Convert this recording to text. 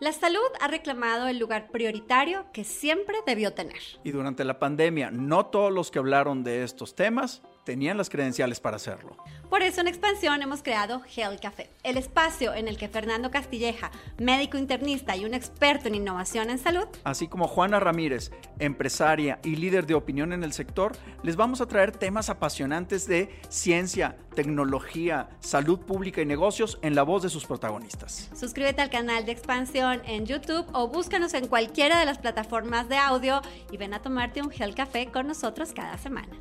La salud ha reclamado el lugar prioritario que siempre debió tener. Y durante la pandemia, no todos los que hablaron de estos temas tenían las credenciales para hacerlo. Por eso en Expansión hemos creado Health Café, el espacio en el que Fernando Castilleja, médico internista y un experto en innovación en salud, así como Juana Ramírez, empresaria y líder de opinión en el sector, les vamos a traer temas apasionantes de ciencia, tecnología, salud pública y negocios en la voz de sus protagonistas. Suscríbete al canal de Expansión en YouTube o búscanos en cualquiera de las plataformas de audio y ven a tomarte un Health Café con nosotros cada semana.